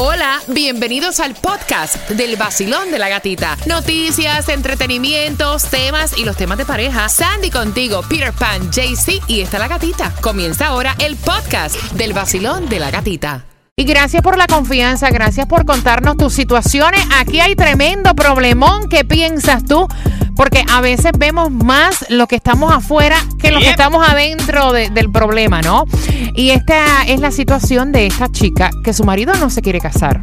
Hola, bienvenidos al podcast del vacilón de la gatita. Noticias, entretenimientos, temas y los temas de pareja. Sandy contigo, Peter Pan, JC y está la gatita. Comienza ahora el podcast del vacilón de la gatita. Y gracias por la confianza, gracias por contarnos tus situaciones. Aquí hay tremendo problemón. ¿Qué piensas tú? Porque a veces vemos más lo que estamos afuera que lo que estamos adentro de- del problema, ¿no? Y esta es la situación de esta chica que su marido no se quiere casar.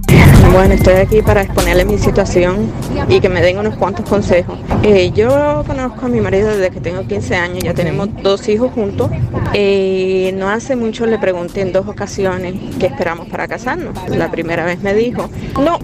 Bueno, estoy aquí para exponerle mi situación y que me den unos cuantos consejos. Eh, yo conozco a mi marido desde que tengo 15 años, ya tenemos dos hijos juntos. Eh, no hace mucho le pregunté en dos ocasiones qué esperamos para casarnos. La primera vez me dijo, no,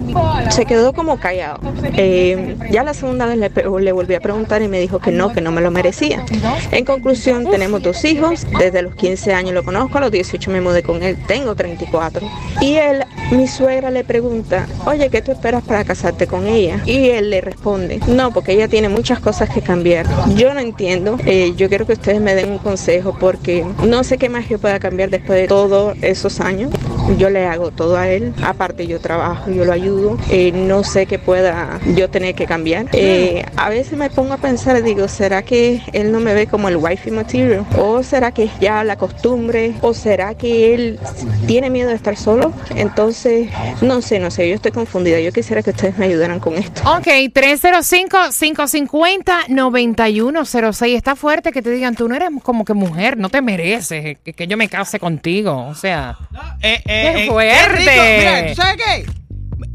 se quedó como callado. Eh, ya la segunda vez le, le volví a preguntar y me dijo que no, que no me lo merecía. En conclusión, tenemos dos hijos, desde los 15 años lo conozco, a los 18 me mudé con él, tengo 34. Y él, mi suegra le pregunta, oye, ¿qué tú esperas para casarte con ella? Y él le responde, no, porque ella tiene muchas cosas que cambiar. Yo no entiendo, eh, yo quiero que ustedes me den un consejo porque no sé qué más yo pueda cambiar después de todos esos años. Yo le hago todo a él, aparte yo trabajo, yo lo ayudo, eh, no sé qué pueda yo tener que cambiar. Eh, a veces me pongo a pensar digo, ¿será que él no me ve como el wifey material? ¿O será que es ya la costumbre? ¿O será que él tiene miedo de estar solo? Entonces, no sé, no sé, yo estoy confundida. Yo quisiera que ustedes me ayudaran con esto. Ok, 305-550-9106. Está fuerte que te digan, tú no eres como que mujer, no te mereces que, que yo me case contigo. O sea, Eh, eh, ¡Qué eh, fuerte! rico. Mira, ¿tú sabes qué?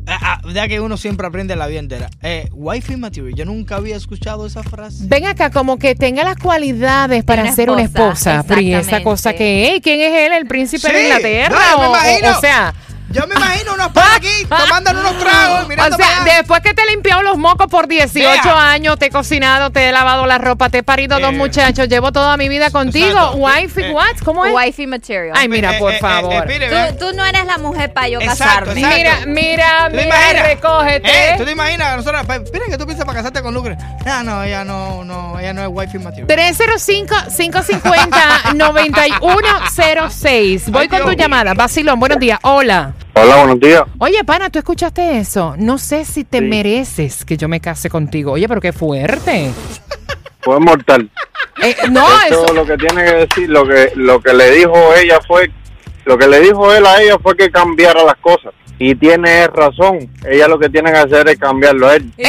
Ah, ah, ya que uno siempre aprende la vida entera. Eh, wifi material. Yo nunca había escuchado esa frase. ven acá, como que tenga las cualidades para una ser una esposa, esposa. Pero ¿y esa cosa que es? ¿Quién es él? ¿El príncipe de Sí, Inglaterra? no, me o, o- imagino. o sea, Yo me imagino unos pan aquí tomando unos tragos, o sea, después que te he limpiado los mocos por 18 Vea. años, te he cocinado, te he lavado la ropa, te he parido dos Eh. muchachos, llevo toda mi vida contigo. Exacto. Wifi, Eh, what? ¿Cómo es? Wifey material. Ay, mira, Eh, por eh, eh, favor. eh, tú, tú no eres la mujer para yo Exacto, casarme. exacto. Mira, mira, ¿Tú te mira, imaginas? recógete. Eh, ¿Tú te imaginas? Nosotros, pues, mira que tú piensas para casarte con Lucre. Ah, no, ella no, no, ella no es wifi material. 305-550-9106. Voy Ay, con tu llamada. Basilón, buenos días. Hola. Hola, buenos días. Oye, pana, ¿tú escuchaste eso? No sé si te Sí. mereces que yo me case contigo. Oye, pero qué fuerte. Fue mortal. Eh, no, Eso eso. lo que tiene que decir, lo que lo que le dijo ella fue, lo que le dijo él a ella fue que cambiara las cosas. Y tiene razón. Ella lo que tiene que hacer es cambiarlo a él. ¡Eh!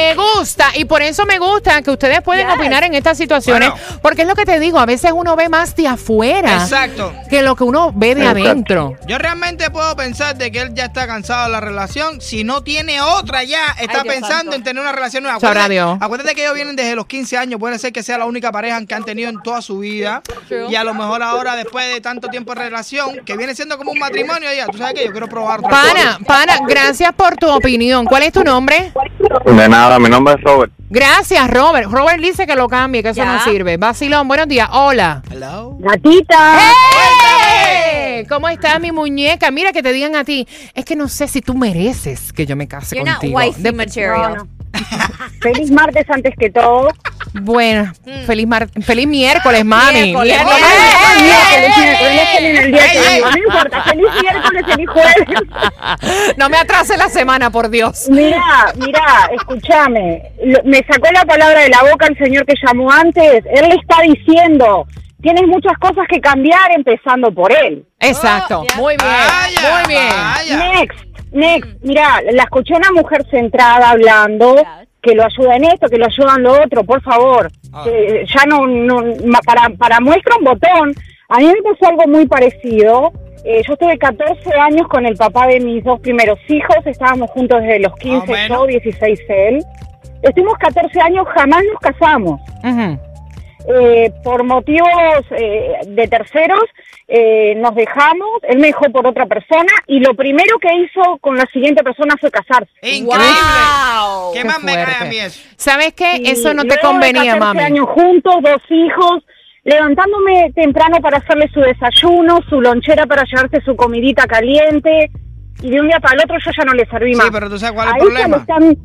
Me gusta. Y por eso me gusta que ustedes pueden Yes. opinar en estas situaciones. Bueno. Porque es lo que te digo, a veces uno ve más de afuera Exacto. que lo que uno ve de Exacto. adentro. Yo realmente puedo pensar de que él ya está cansado de la relación. Si no tiene otra ya, está Ay, pensando santo. en tener una relación nueva. Acuérdate- Dios. Acuérdate que ellos vienen desde los 15 años. Puede ser que sea la única pareja que han tenido en toda su vida. True. Y a lo mejor ahora, después de tanto tiempo de relación, que viene siendo como un matrimonio ya. Tú sabes que yo quiero probar otra Pana, cosa. pana, gracias por tu opinión. ¿Cuál es tu nombre? De nada, mi nombre es Robert. Gracias, Robert. Robert dice que lo cambie, que eso Ya. no sirve. Basilón, buenos días. Hola. Hello. Gatita. ¡Eh! ¿Cómo está mi muñeca? Mira que te digan a ti. Es que no sé si tú mereces que yo me case You're not contigo. wifey material. Feliz martes antes que todo. Bueno, feliz, mar- feliz miércoles, mami. Miércoles. Miércoles. ¡Eh! Miércoles, miércoles, no importa, feliz miércoles, feliz jueves. No me atrase la semana, por Dios. Mira, mira, escúchame, me sacó la palabra de la boca el señor que llamó antes, él le está diciendo, tienes muchas cosas que cambiar empezando por él. Exacto. Oh. Muy bien. Vaya, muy bien. vaya. Next, next, mira, la escuché una mujer centrada hablando, que lo ayuda en esto, que lo ayuda en lo otro, por favor. Ah. Eh, ya no, no ma- para, para muestra un botón. A mí me pasó algo muy parecido. Eh, yo estuve 14 años con el papá de mis dos primeros hijos, estábamos juntos desde los 15 menos. yo, 16 él. Estuvimos 14 años, jamás nos casamos. Ujú. Eh, por motivos eh, de terceros eh, nos dejamos, él me dejó por otra persona y lo primero que hizo con la siguiente persona fue casarse. Increíble. Wow. ¿Qué Qué más me cae a mí eso? ¿Sabes qué? Y Eso no te de convenía, 14 mami. años juntos, dos hijos, levantándome temprano para hacerle su desayuno, su lonchera para llevarse su comidita caliente, y de un día para el otro yo ya no le serví Sí, más. pero tú sabes cuál es el problema. le están,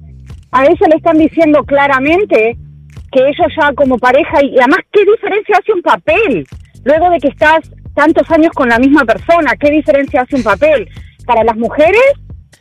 a ella le están diciendo claramente que ellos ya como pareja, y además, ¿qué diferencia hace un papel? Luego de que estás tantos años con la misma persona. ¿Qué diferencia hace un papel? Para las mujeres,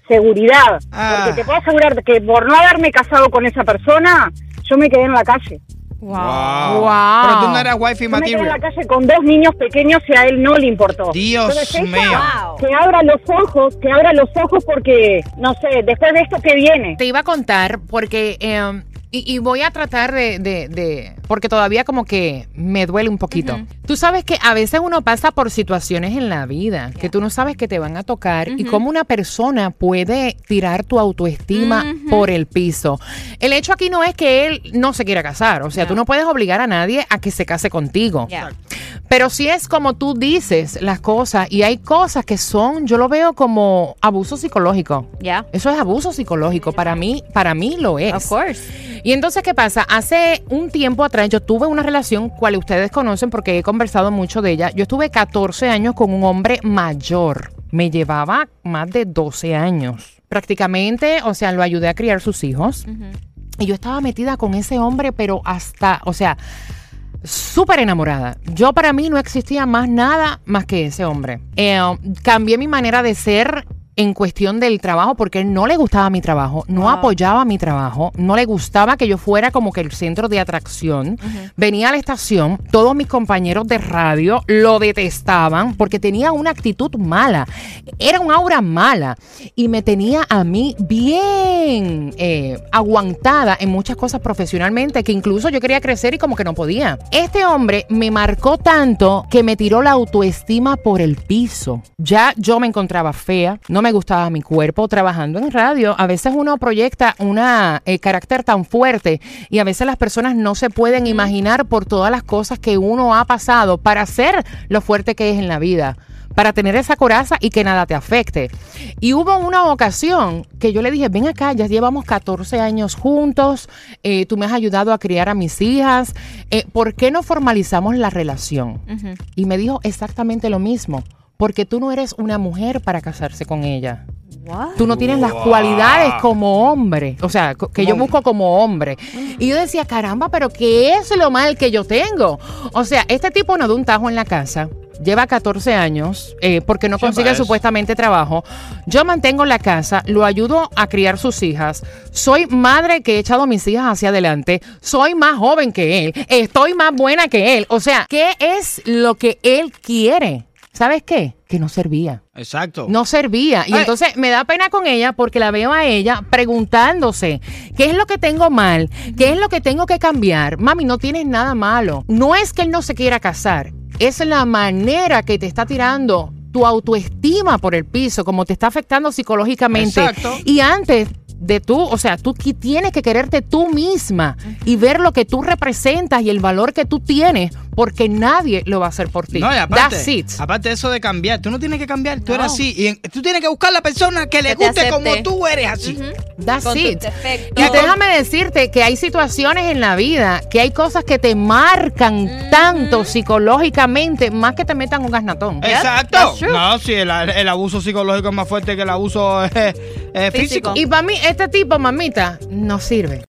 seguridad. Ah. Porque te puedo asegurar que por no haberme casado con esa persona, yo me quedé en la calle. Wow. Wow. Pero tú no eras wifey Yo me quedé en la material. calle con dos niños pequeños y a él no le importó. Dios Entonces ella, mío. Que abra los ojos, que abra los ojos porque, no sé, después de esto que viene. Te iba a contar porque... eh, y, y voy a tratar de, de- de- Porque todavía como que me duele un poquito. Tú sabes que a veces uno pasa por situaciones en la vida que tú no sabes que te van a tocar y cómo una persona puede tirar tu autoestima por el piso. El hecho aquí no es que él no se quiera casar. O sea, tú no puedes obligar a nadie a que se case contigo. Pero sí es como tú dices las cosas y hay cosas que son, yo lo veo como abuso psicológico. Ya. Eso es abuso psicológico. Para mí, para mí lo es. Of course. Y entonces, ¿qué pasa? Hace un tiempo atrás yo tuve una relación, cual ustedes conocen porque he conversado mucho de ella. Yo estuve 14 años con un hombre mayor. Me llevaba más de 12 años. Prácticamente, o sea, lo ayudé a criar sus hijos. Y yo estaba metida con ese hombre, pero hasta, o sea, súper enamorada. Yo para mí no existía más nada más que ese hombre. Eh, cambié mi manera de ser en cuestión del trabajo porque él no le gustaba mi trabajo, no apoyaba mi trabajo, no le gustaba que yo fuera como que el centro de atracción. Venía a la estación, todos mis compañeros de radio lo detestaban porque tenía una actitud mala, era un aura mala y me tenía a mí bien eh, aguantada en muchas cosas profesionalmente que incluso yo quería crecer y como que no podía. Este hombre me marcó tanto que me tiró la autoestima por el piso. Ya yo me encontraba fea, no me gustaba mi cuerpo. Trabajando en radio, a veces uno proyecta un carácter tan fuerte y a veces las personas no se pueden imaginar por todas las cosas que uno ha pasado para ser lo fuerte que es en la vida para tener esa coraza y que nada te afecte. Y hubo una ocasión que yo le dije, ven acá, ya llevamos 14 años juntos, eh, tú me has ayudado a criar a mis hijas, eh, ¿por qué no formalizamos la relación? Y me dijo exactamente lo mismo, porque tú no eres una mujer para casarse con ella. Tú no tienes las cualidades como hombre, o sea, que yo busco como hombre. Y yo decía, caramba, pero ¿qué es lo mal que yo tengo? O sea, este tipo no de un tajo en la casa. Lleva 14 años eh, porque no consigue es. supuestamente trabajo. Yo mantengo la casa, lo ayudo a criar sus hijas. Soy madre que he echado a mis hijas hacia adelante. Soy más joven que él. Estoy más buena que él. O sea, ¿qué es lo que él quiere? ¿Sabes qué? Que no servía. Exacto. No servía. Y Ay. entonces me da pena con ella porque la veo a ella preguntándose, ¿qué es lo que tengo mal? ¿Qué es lo que tengo que cambiar? Mami, no tienes nada malo. No es que él no se quiera casar, es la manera que te está tirando tu autoestima por el piso, como te está afectando psicológicamente. Exacto. Y antes de tú, o sea, tú tienes que quererte tú misma y ver lo que tú representas y el valor que tú tienes, porque nadie lo va a hacer por ti. No, y aparte, That's it. aparte de eso de cambiar, tú no tienes que cambiar, tú eres No. así. Y en- tú tienes que buscar la persona que le Que guste como tú eres así. That's Con it. Y déjame decirte que hay situaciones en la vida, que hay cosas que te marcan tanto psicológicamente, más que te metan un gasnatón. Exacto. No, sí, el, el abuso psicológico es más fuerte que el abuso eh, eh, físico. Físico. Y para mí, este tipo, mamita, no sirve.